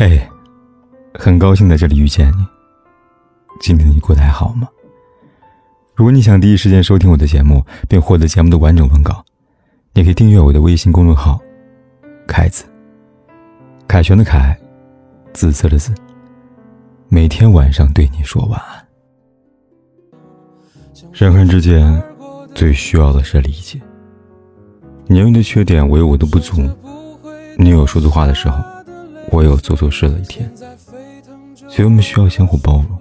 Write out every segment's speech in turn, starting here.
嘿，很高兴在这里遇见你。今天你过得还好吗？如果你想第一时间收听我的节目，并获得节目的完整文稿，你可以订阅我的微信公众号“凯子”。凯旋的凯，紫色的紫。每天晚上对你说晚安。人和人之间最需要的是理解。你有你的缺点，我有我的不足。你有说错话的时候，我有做错事的一天。所以我们需要相互包容。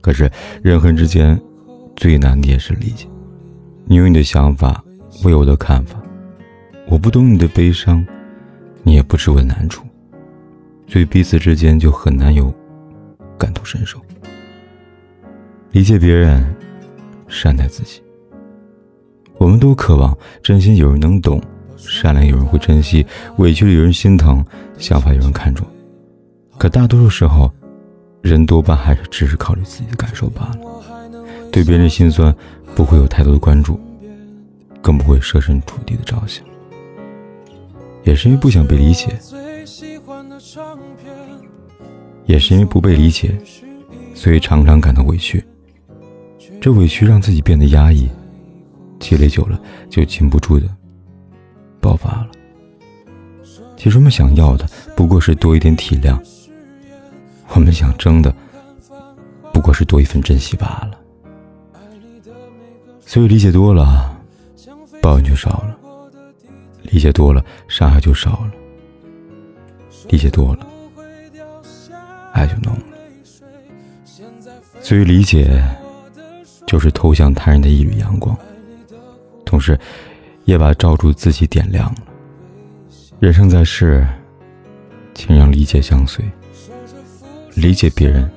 可是人和人之间最难的也是理解。你有你的想法，我有我的看法。我不懂你的悲伤，你也不知我难处，所以彼此之间就很难有感同身受。理解别人，善待自己。我们都渴望真心有人能懂，善良有人会珍惜，委屈了有人心疼，想法有人看重。可大多数时候，人多半还是只是考虑自己的感受罢了，对别人心酸不会有太多的关注，更不会设身处地的着想。也是因为不想被理解，也是因为不被理解，所以常常感到委屈。这委屈让自己变得压抑，积累久了就禁不住的爆发了。其实我们想要的不过是多一点体谅，我们想争的不过是多一份珍惜罢了。所以理解多了，抱怨就少了；理解多了，伤害就少了；理解多了，爱就浓了。所以理解。就是投向他人的一缕阳光，同时，也把照住自己点亮了。人生在世，请让理解相随，理解别人，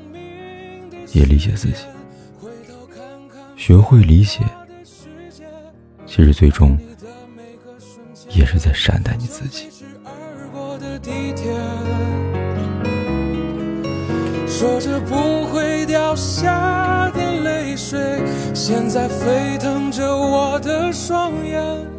也理解自己。学会理解，其实最终也是在善待你自己。说着不会掉下的泪水，现在沸腾着我的双眼。